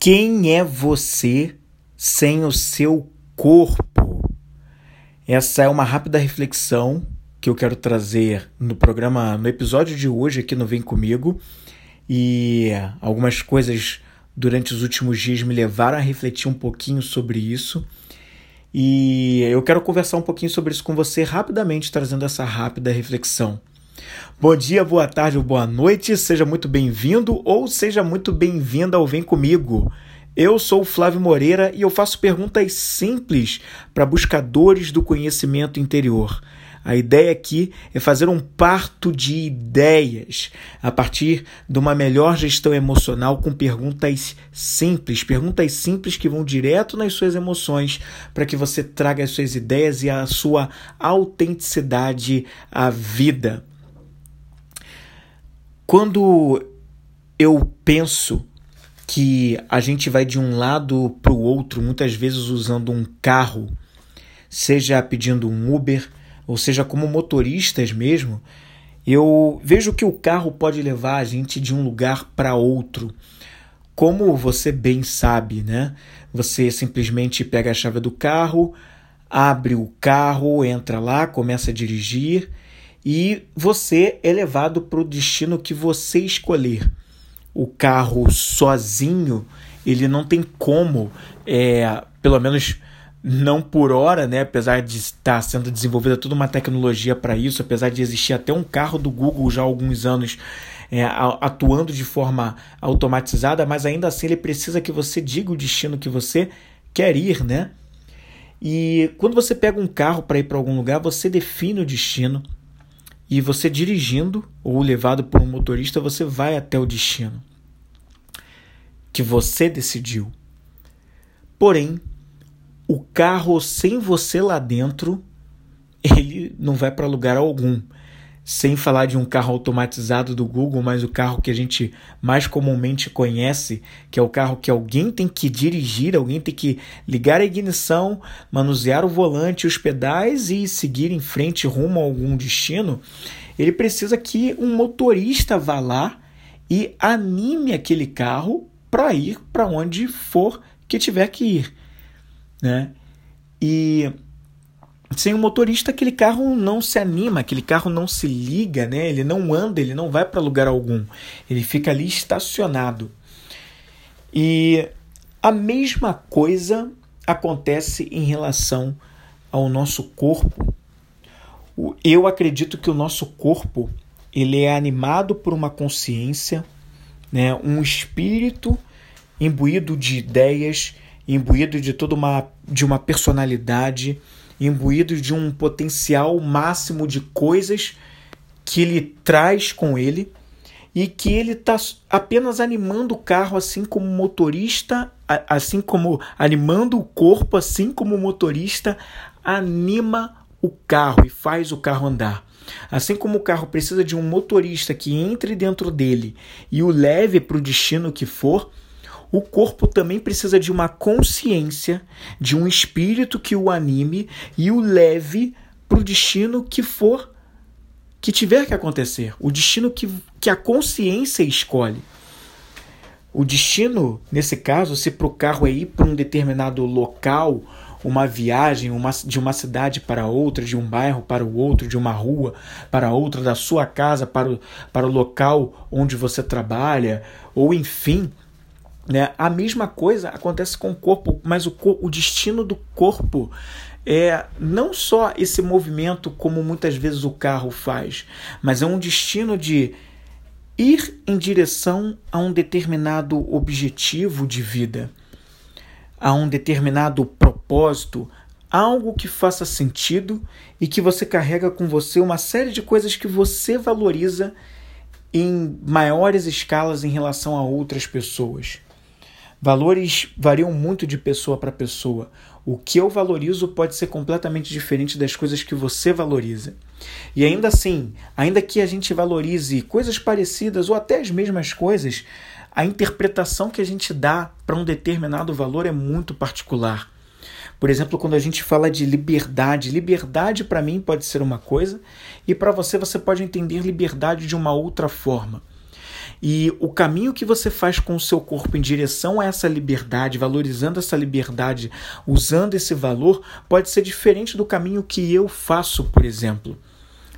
Quem é você sem o seu corpo? Essa é uma rápida reflexão que eu quero trazer no programa, no episódio de hoje aqui no Vem Comigo. E algumas coisas durante os últimos dias me levaram a refletir um pouquinho sobre isso. E eu quero conversar um pouquinho sobre isso com você rapidamente, trazendo essa rápida reflexão. Bom dia, boa tarde ou boa noite, seja muito bem-vindo ou seja muito bem-vinda ao Vem Comigo. Eu sou o Flávio Moreira e eu faço perguntas simples para buscadores do conhecimento interior. A ideia aqui é fazer um parto de ideias a partir de uma melhor gestão emocional com perguntas simples, perguntas simples que vão direto nas suas emoções para que você traga as suas ideias e a sua autenticidade à vida. Quando eu penso que a gente vai de um lado para o outro, muitas vezes usando um carro, seja pedindo um Uber, ou seja como motoristas mesmo, eu vejo que o carro pode levar a gente de um lugar para outro. Como você bem sabe, né? Você simplesmente pega a chave do carro, abre o carro, entra lá, começa a dirigir e você é levado para o destino que você escolher. O carro sozinho, ele não tem como, é, pelo menos não por hora, né? apesar de estar sendo desenvolvida toda uma tecnologia para isso, apesar de existir até um carro do Google já há alguns anos é, atuando de forma automatizada, mas ainda assim ele precisa que você diga o destino que você quer ir, né? E quando você pega um carro para ir para algum lugar, você define o destino, e você dirigindo ou levado por um motorista, você vai até o destino que você decidiu. Porém, o carro sem você lá dentro, ele não vai para lugar algum sem falar de um carro automatizado do Google, mas o carro que a gente mais comumente conhece, que é o carro que alguém tem que dirigir, alguém tem que ligar a ignição, manusear o volante, os pedais e seguir em frente rumo a algum destino, ele precisa que um motorista vá lá e anime aquele carro para ir para onde for que tiver que ir, né? E sem o motorista aquele carro não se anima, aquele carro não se liga, né? Ele não anda, ele não vai para lugar algum. Ele fica ali estacionado. E a mesma coisa acontece em relação ao nosso corpo. Eu acredito que o nosso corpo ele é animado por uma consciência, né? um espírito imbuído de ideias, imbuído de toda uma de uma personalidade imbuído de um potencial máximo de coisas que ele traz com ele e que ele está apenas animando o carro, assim como o motorista, assim como animando o corpo, assim como o motorista anima o carro e faz o carro andar. Assim como o carro precisa de um motorista que entre dentro dele e o leve para o destino que for, o corpo também precisa de uma consciência, de um espírito que o anime e o leve para o destino que for, que tiver que acontecer, o destino que, que a consciência escolhe. O destino, nesse caso, se para o carro é ir para um determinado local, uma viagem uma, de uma cidade para outra, de um bairro para o outro, de uma rua para outra, da sua casa para o, para o local onde você trabalha, ou enfim, né? A mesma coisa acontece com o corpo, mas o, o destino do corpo é não só esse movimento como muitas vezes o carro faz, mas é um destino de ir em direção a um determinado objetivo de vida, a um determinado propósito, algo que faça sentido e que você carrega com você uma série de coisas que você valoriza em maiores escalas em relação a outras pessoas. Valores variam muito de pessoa para pessoa. O que eu valorizo pode ser completamente diferente das coisas que você valoriza. E ainda assim, ainda que a gente valorize coisas parecidas ou até as mesmas coisas, a interpretação que a gente dá para um determinado valor é muito particular. Por exemplo, quando a gente fala de liberdade, liberdade para mim pode ser uma coisa e para você você pode entender liberdade de uma outra forma. E o caminho que você faz com o seu corpo em direção a essa liberdade, valorizando essa liberdade, usando esse valor, pode ser diferente do caminho que eu faço, por exemplo.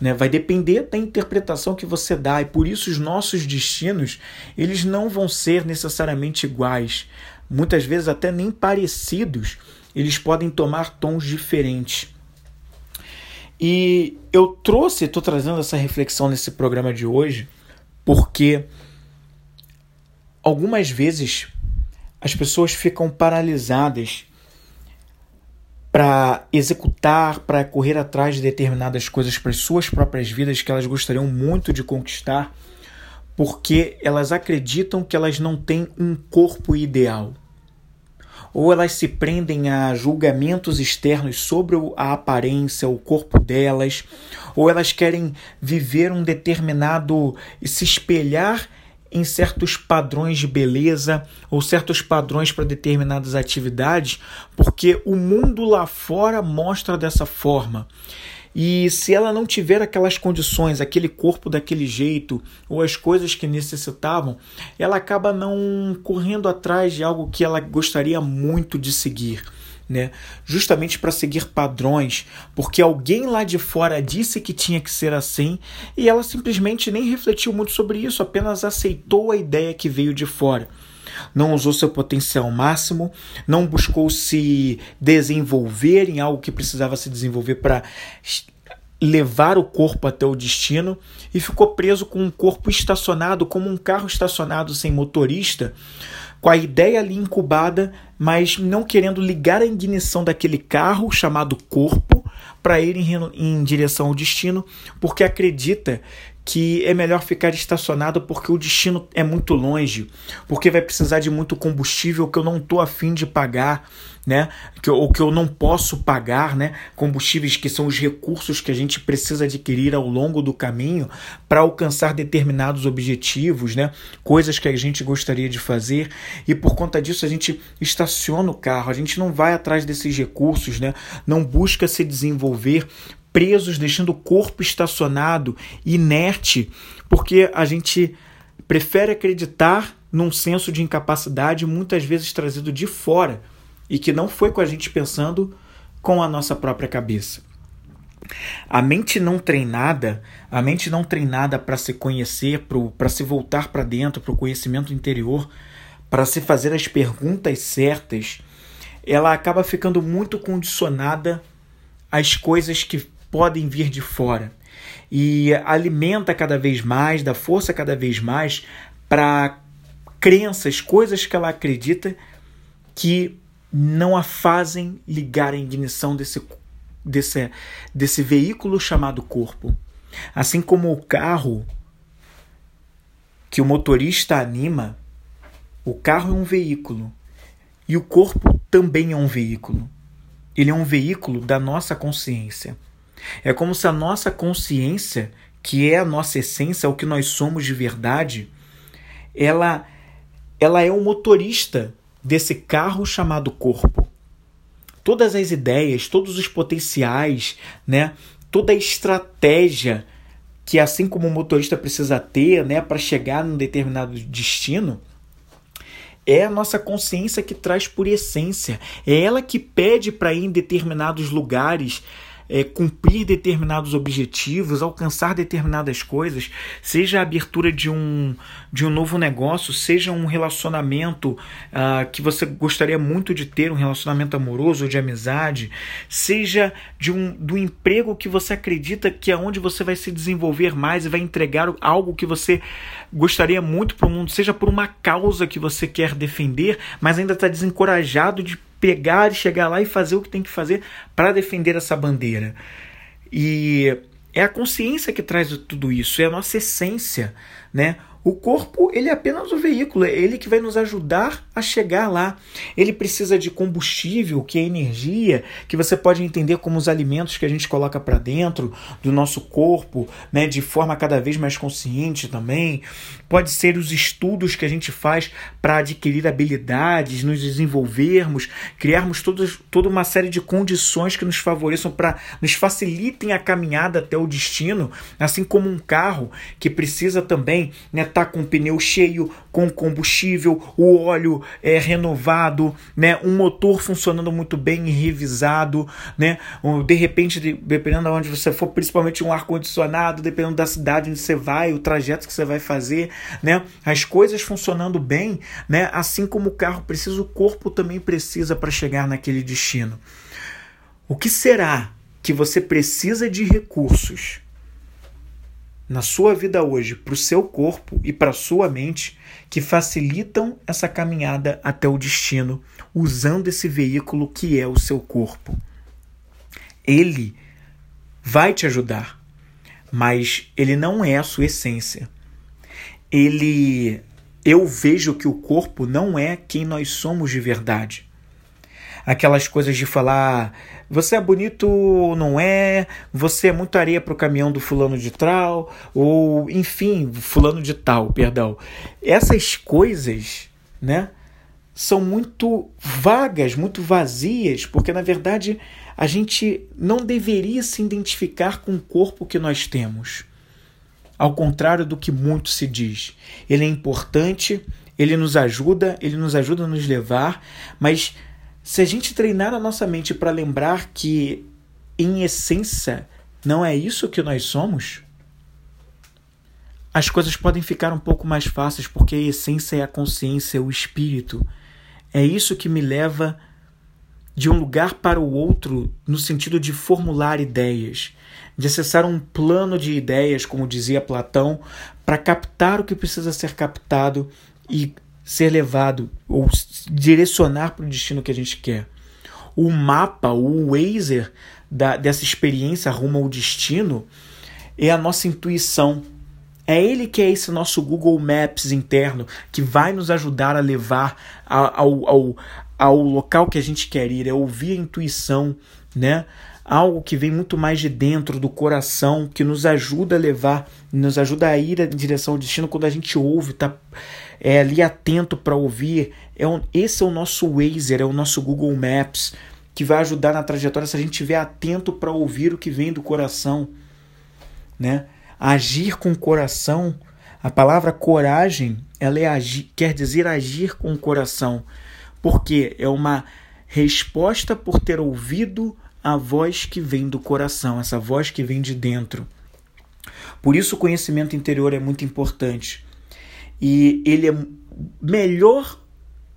Né? Vai depender da interpretação que você dá e por isso os nossos destinos eles não vão ser necessariamente iguais, muitas vezes até nem parecidos. Eles podem tomar tons diferentes. E eu trouxe, estou trazendo essa reflexão nesse programa de hoje, porque algumas vezes as pessoas ficam paralisadas para executar, para correr atrás de determinadas coisas para as suas próprias vidas que elas gostariam muito de conquistar, porque elas acreditam que elas não têm um corpo ideal. Ou elas se prendem a julgamentos externos sobre a aparência, o corpo delas, ou elas querem viver um determinado se espelhar em certos padrões de beleza ou certos padrões para determinadas atividades, porque o mundo lá fora mostra dessa forma. E se ela não tiver aquelas condições, aquele corpo daquele jeito, ou as coisas que necessitavam, ela acaba não correndo atrás de algo que ela gostaria muito de seguir né? Justamente para seguir padrões, porque alguém lá de fora disse que tinha que ser assim e ela simplesmente nem refletiu muito sobre isso, apenas aceitou a ideia que veio de fora. Não usou seu potencial máximo, não buscou se desenvolver em algo que precisava se desenvolver para levar o corpo até o destino e ficou preso com um corpo estacionado, como um carro estacionado sem motorista, com a ideia ali incubada, mas não querendo ligar a ignição daquele carro chamado corpo para ir em, em direção ao destino, porque acredita que é melhor ficar estacionado porque o destino é muito longe, porque vai precisar de muito combustível que eu não estou afim de pagar, né? Que, ou que eu não posso pagar, né? Combustíveis que são os recursos que a gente precisa adquirir ao longo do caminho para alcançar determinados objetivos, né? Coisas que a gente gostaria de fazer e por conta disso a gente estaciona o carro, a gente não vai atrás desses recursos, né? Não busca se desenvolver presos, deixando o corpo estacionado, inerte, porque a gente prefere acreditar num senso de incapacidade muitas vezes trazido de fora e que não foi com a gente pensando com a nossa própria cabeça. A mente não treinada, a mente não treinada para se conhecer, para se voltar para dentro, para o conhecimento interior, para se fazer as perguntas certas, ela acaba ficando muito condicionada às coisas que podem vir de fora e alimenta cada vez mais, dá força cada vez mais para crenças, coisas que ela acredita que não a fazem ligar a ignição desse, desse, desse veículo chamado corpo. Assim como o carro que o motorista anima, o carro é um veículo e o corpo também é um veículo. Ele é um veículo da nossa consciência. É como se a nossa consciência, que é a nossa essência, o que nós somos de verdade, ela, ela é o motorista desse carro chamado corpo. Todas as ideias, todos os potenciais, né? toda a estratégia que assim como o motorista precisa ter, né, para chegar num determinado destino, é a nossa consciência que traz por essência. É ela que pede para ir em determinados lugares é, cumprir determinados objetivos, alcançar determinadas coisas, seja a abertura de um, de um novo negócio, seja um relacionamento uh, que você gostaria muito de ter, um relacionamento amoroso ou de amizade, seja de um, do emprego que você acredita que é onde você vai se desenvolver mais e vai entregar algo que você gostaria muito para o mundo, seja por uma causa que você quer defender, mas ainda está desencorajado de pegar e chegar lá e fazer o que tem que fazer para defender essa bandeira. E é a consciência que traz tudo isso, é a nossa essência, né? O corpo, ele é apenas o veículo, é ele que vai nos ajudar a chegar lá. Ele precisa de combustível, que é energia, que você pode entender como os alimentos que a gente coloca para dentro do nosso corpo, né, de forma cada vez mais consciente também. Pode ser os estudos que a gente faz para adquirir habilidades, nos desenvolvermos, criarmos todos, toda uma série de condições que nos favoreçam para nos facilitem a caminhada até o destino, assim como um carro que precisa também, né, tá com o pneu cheio, com combustível, o óleo é renovado, né? Um motor funcionando muito bem e revisado, né? De repente, dependendo de onde você for, principalmente um ar condicionado, dependendo da cidade onde você vai, o trajeto que você vai fazer, né? As coisas funcionando bem, né? Assim como o carro precisa, o corpo também precisa para chegar naquele destino. O que será que você precisa de recursos na sua vida hoje para o seu corpo e para a sua mente que facilitam essa caminhada até o destino usando esse veículo que é o seu corpo. Ele vai te ajudar, mas ele não é a sua essência. Ele eu vejo que o corpo não é quem nós somos de verdade aquelas coisas de falar você é bonito ou não é, você é muito areia para o caminhão do fulano de tal, ou enfim, fulano de tal, perdão. Essas coisas, né, são muito vagas, muito vazias, porque na verdade a gente não deveria se identificar com o corpo que nós temos. Ao contrário do que muito se diz. Ele é importante, ele nos ajuda, ele nos ajuda a nos levar, mas se a gente treinar a nossa mente para lembrar que, em essência, não é isso que nós somos, as coisas podem ficar um pouco mais fáceis, porque a essência é a consciência, é o espírito. É isso que me leva de um lugar para o outro no sentido de formular ideias, de acessar um plano de ideias, como dizia Platão, para captar o que precisa ser captado e ser levado ou direcionar para o destino que a gente quer. O mapa, o Wazer da, dessa experiência rumo ao destino é a nossa intuição. É ele que é esse nosso Google Maps interno que vai nos ajudar a levar ao, ao, ao local que a gente quer ir, é ouvir a intuição, né? Algo que vem muito mais de dentro do coração, que nos ajuda a levar, nos ajuda a ir em direção ao destino quando a gente ouve, tá é ali atento para ouvir. É um, esse é o nosso Waze, é o nosso Google Maps, que vai ajudar na trajetória se a gente estiver atento para ouvir o que vem do coração. Né? Agir com o coração, a palavra coragem, ela é agir, quer dizer agir com o coração, porque é uma resposta por ter ouvido a voz que vem do coração, essa voz que vem de dentro. Por isso o conhecimento interior é muito importante e ele é melhor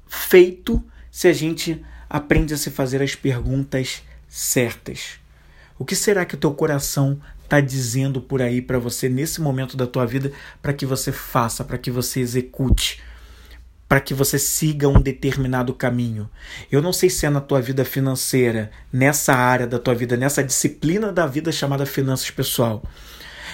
feito se a gente aprende a se fazer as perguntas certas. O que será que o teu coração está dizendo por aí para você nesse momento da tua vida para que você faça, para que você execute, para que você siga um determinado caminho? Eu não sei se é na tua vida financeira, nessa área da tua vida, nessa disciplina da vida chamada finanças pessoal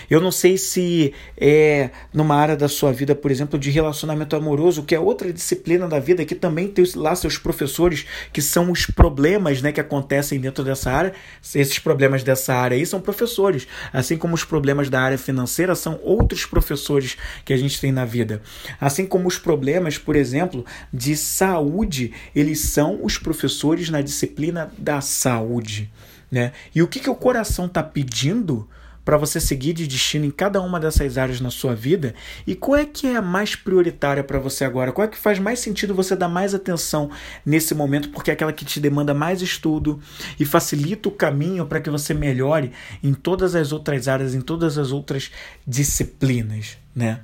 eu não sei se é numa área da sua vida, por exemplo, de relacionamento amoroso, que é outra disciplina da vida, que também tem lá seus professores, que são os problemas né, que acontecem dentro dessa área. Esses problemas dessa área aí são professores, assim como os problemas da área financeira são outros professores que a gente tem na vida. Assim como os problemas, por exemplo, de saúde, eles são os professores na disciplina da saúde. Né? E o que, que o coração está pedindo? Para você seguir de destino em cada uma dessas áreas na sua vida e qual é que é a mais prioritária para você agora? Qual é que faz mais sentido você dar mais atenção nesse momento porque é aquela que te demanda mais estudo e facilita o caminho para que você melhore em todas as outras áreas, em todas as outras disciplinas, né?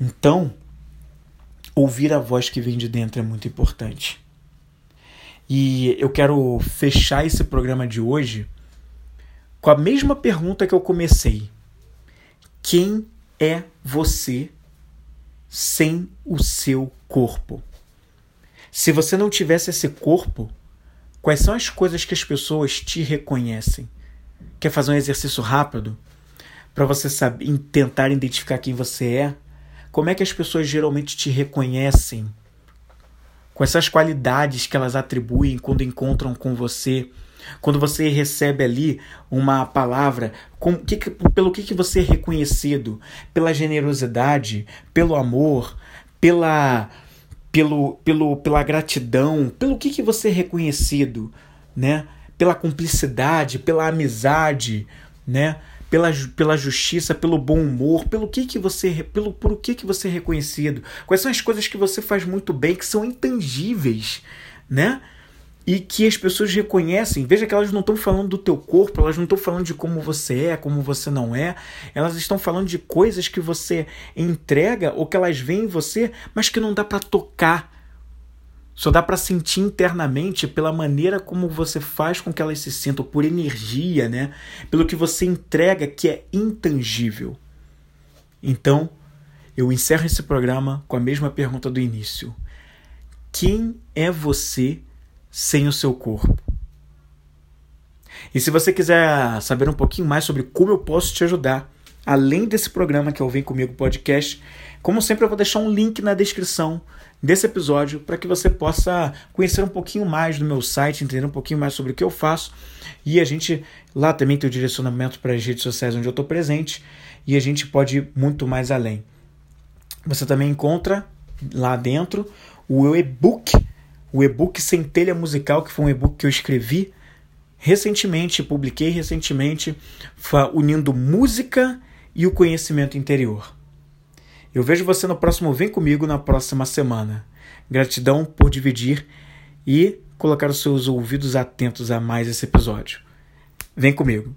Então, ouvir a voz que vem de dentro é muito importante. E eu quero fechar esse programa de hoje com a mesma pergunta que eu comecei: Quem é você sem o seu corpo? Se você não tivesse esse corpo, quais são as coisas que as pessoas te reconhecem? Quer fazer um exercício rápido para você saber, tentar identificar quem você é? Como é que as pessoas geralmente te reconhecem? Quais são as qualidades que elas atribuem quando encontram com você? Quando você recebe ali uma palavra, com, que, pelo que, que você é reconhecido? Pela generosidade, pelo amor, pela, pelo, pelo, pela gratidão, pelo que, que você é reconhecido, né? Pela cumplicidade, pela amizade, né? pela, pela justiça, pelo bom humor, pelo que que você, pelo por que que você é reconhecido? Quais são as coisas que você faz muito bem que são intangíveis, né? E que as pessoas reconhecem. Veja que elas não estão falando do teu corpo, elas não estão falando de como você é, como você não é. Elas estão falando de coisas que você entrega ou que elas veem em você, mas que não dá para tocar. Só dá para sentir internamente pela maneira como você faz com que elas se sintam, por energia, né? Pelo que você entrega que é intangível. Então, eu encerro esse programa com a mesma pergunta do início. Quem é você sem o seu corpo. E se você quiser saber um pouquinho mais sobre como eu posso te ajudar, além desse programa que é o Vem Comigo Podcast, como sempre eu vou deixar um link na descrição desse episódio para que você possa conhecer um pouquinho mais do meu site, entender um pouquinho mais sobre o que eu faço. E a gente lá também tem o direcionamento para as redes sociais onde eu estou presente e a gente pode ir muito mais além. Você também encontra lá dentro o e-book o e-book Centelha Musical, que foi um e-book que eu escrevi recentemente, publiquei recentemente, unindo música e o conhecimento interior. Eu vejo você no próximo Vem Comigo na próxima semana. Gratidão por dividir e colocar os seus ouvidos atentos a mais esse episódio. Vem comigo.